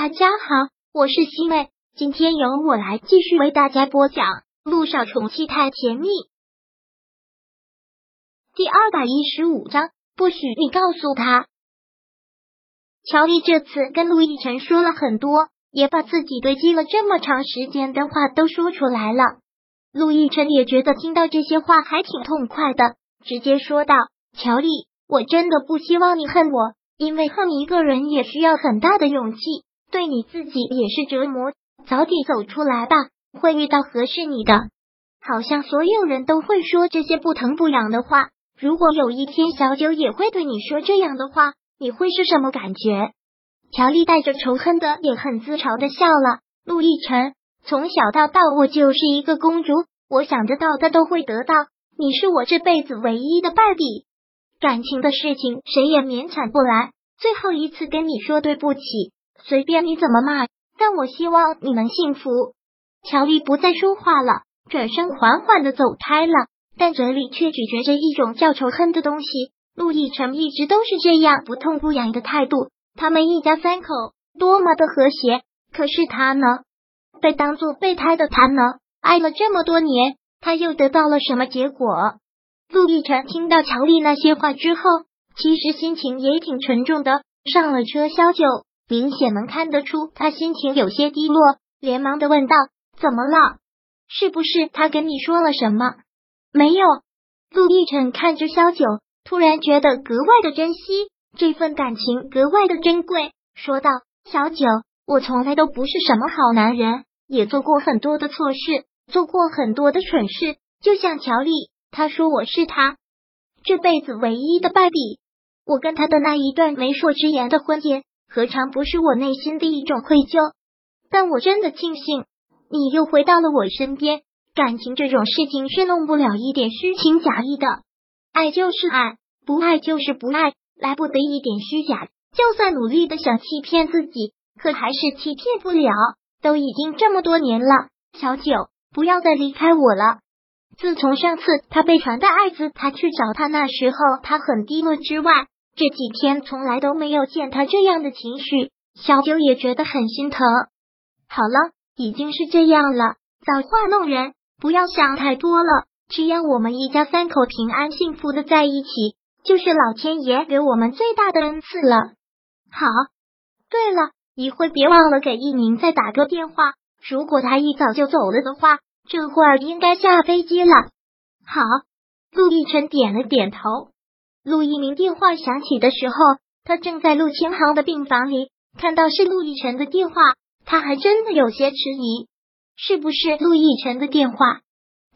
大家好，我是西妹，今天由我来继续为大家播讲《路上宠妻太甜蜜》第二百一十五章。不许你告诉他。乔丽这次跟陆亦辰说了很多，也把自己堆积了这么长时间的话都说出来了。陆亦辰也觉得听到这些话还挺痛快的，直接说道：“乔丽，我真的不希望你恨我，因为恨一个人也需要很大的勇气。”对你自己也是折磨，早点走出来吧，会遇到合适你的。好像所有人都会说这些不疼不痒的话。如果有一天小九也会对你说这样的话，你会是什么感觉？乔丽带着仇恨的，也很自嘲的笑了。陆亦辰，从小到大我就是一个公主，我想得到的都会得到。你是我这辈子唯一的败笔，感情的事情谁也勉强不来。最后一次跟你说对不起。随便你怎么骂，但我希望你能幸福。乔丽不再说话了，转身缓缓的走开了，但嘴里却咀嚼着一种叫仇恨的东西。陆亦辰一直都是这样不痛不痒的态度，他们一家三口多么的和谐。可是他呢？被当做备胎的他呢？爱了这么多年，他又得到了什么结果？陆亦辰听到乔丽那些话之后，其实心情也挺沉重的。上了车，萧九。明显能看得出他心情有些低落，连忙的问道：“怎么了？是不是他跟你说了什么？”没有。陆亦辰看着萧九，突然觉得格外的珍惜这份感情，格外的珍贵，说道：“小九，我从来都不是什么好男人，也做过很多的错事，做过很多的蠢事。就像乔丽，他说我是他这辈子唯一的败笔。我跟他的那一段媒妁之言的婚姻。”何尝不是我内心的一种愧疚？但我真的庆幸你又回到了我身边。感情这种事情是弄不了一点虚情假意的，爱就是爱，不爱就是不爱，来不得一点虚假。就算努力的想欺骗自己，可还是欺骗不了。都已经这么多年了，小九，不要再离开我了。自从上次他被传的艾滋，他去找他那时候，他很低落之外。这几天从来都没有见他这样的情绪，小九也觉得很心疼。好了，已经是这样了，造化弄人，不要想太多了。只要我们一家三口平安幸福的在一起，就是老天爷给我们最大的恩赐了。好，对了，一会别忘了给一鸣再打个电话。如果他一早就走了的话，这会儿应该下飞机了。好，陆亦辰点了点头。陆一鸣电话响起的时候，他正在陆千行的病房里，看到是陆亦辰的电话，他还真的有些迟疑，是不是陆亦辰的电话？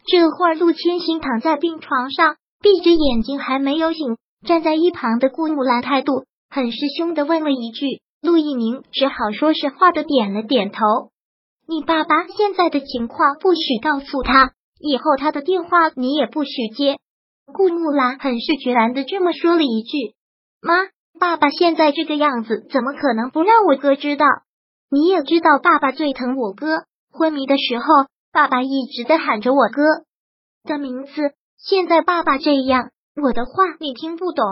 这会儿，陆千行躺在病床上，闭着眼睛还没有醒，站在一旁的顾木兰态度很是凶的问了一句，陆一鸣只好说实话的点了点头。你爸爸现在的情况不许告诉他，以后他的电话你也不许接。顾木兰很是决然的这么说了一句：“妈，爸爸现在这个样子，怎么可能不让我哥知道？你也知道，爸爸最疼我哥。昏迷的时候，爸爸一直在喊着我哥的名字。现在爸爸这样，我的话你听不懂。”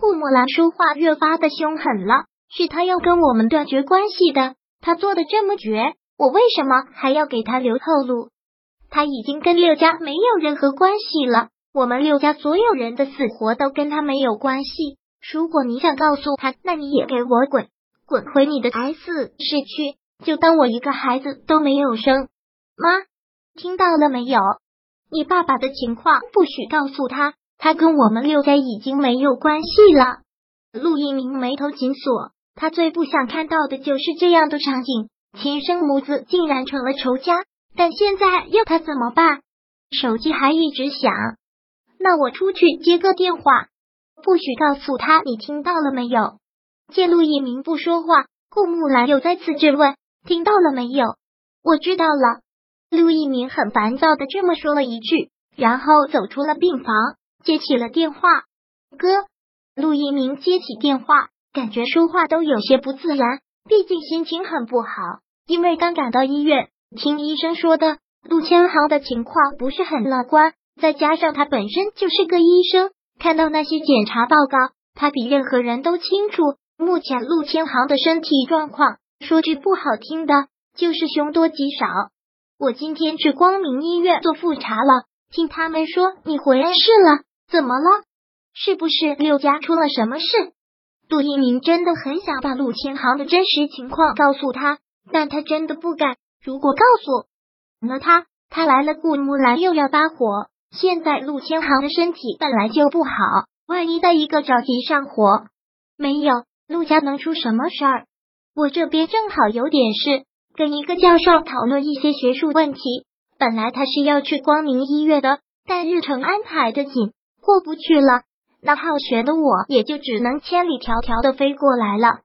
顾木兰说话越发的凶狠了，是他要跟我们断绝关系的。他做的这么绝，我为什么还要给他留后路？他已经跟六家没有任何关系了。我们六家所有人的死活都跟他没有关系。如果你想告诉他，那你也给我滚，滚回你的 S 市去，就当我一个孩子都没有生。妈，听到了没有？你爸爸的情况不许告诉他，他跟我们六家已经没有关系了。陆一鸣眉头紧锁，他最不想看到的就是这样的场景：亲生母子竟然成了仇家。但现在要他怎么办？手机还一直响。那我出去接个电话，不许告诉他你听到了没有。见陆一鸣不说话，顾木兰又再次质问：“听到了没有？”我知道了。陆一鸣很烦躁的这么说了一句，然后走出了病房，接起了电话。哥，陆一鸣接起电话，感觉说话都有些不自然，毕竟心情很不好，因为刚赶到医院，听医生说的，陆千行的情况不是很乐观。再加上他本身就是个医生，看到那些检查报告，他比任何人都清楚目前陆千行的身体状况。说句不好听的，就是凶多吉少。我今天去光明医院做复查了，听他们说你回来市了，怎么了？是不是六家出了什么事？杜一鸣真的很想把陆千行的真实情况告诉他，但他真的不敢。如果告诉了他，他来了顾木兰又要发火。现在陆千行的身体本来就不好，万一再一个着急上火，没有陆家能出什么事儿？我这边正好有点事，跟一个教授讨论一些学术问题。本来他是要去光明医院的，但日程安排的紧，过不去了。那好学的我也就只能千里迢迢的飞过来了。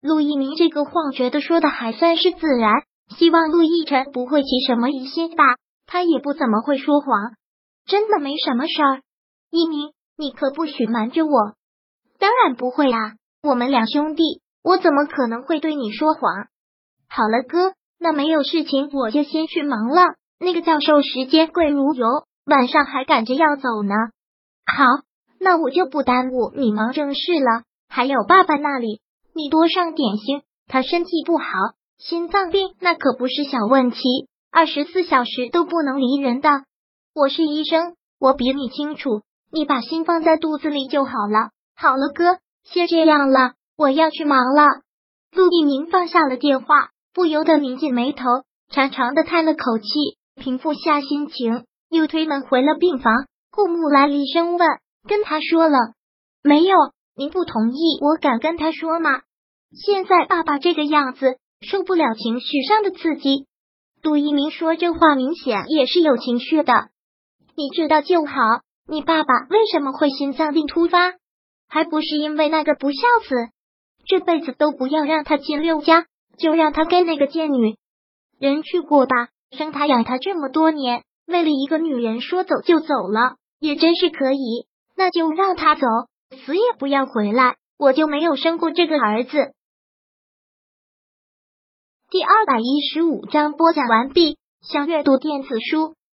陆一鸣这个话觉得说的还算是自然，希望陆亦辰不会起什么疑心吧。他也不怎么会说谎，真的没什么事儿。一鸣，你可不许瞒着我。当然不会啊，我们两兄弟。我怎么可能会对你说谎？好了，哥，那没有事情，我就先去忙了。那个教授时间贵如油，晚上还赶着要走呢。好，那我就不耽误你忙正事了。还有爸爸那里，你多上点心。他身体不好，心脏病那可不是小问题，二十四小时都不能离人的。我是医生，我比你清楚。你把心放在肚子里就好了。好了，哥，先这样了。我要去忙了。陆一鸣放下了电话，不由得拧紧眉头，长长的叹了口气，平复下心情，又推门回了病房。顾木兰厉声问：“跟他说了没有？您不同意，我敢跟他说吗？现在爸爸这个样子，受不了情绪上的刺激。”杜一鸣说这话明显也是有情绪的。你知道就好。你爸爸为什么会心脏病突发？还不是因为那个不孝子？这辈子都不要让他进六家，就让他跟那个贱女人去过吧。生他养他这么多年，为了一个女人说走就走了，也真是可以。那就让他走，死也不要回来。我就没有生过这个儿子。第二百一十五章播讲完毕。想阅读电子书，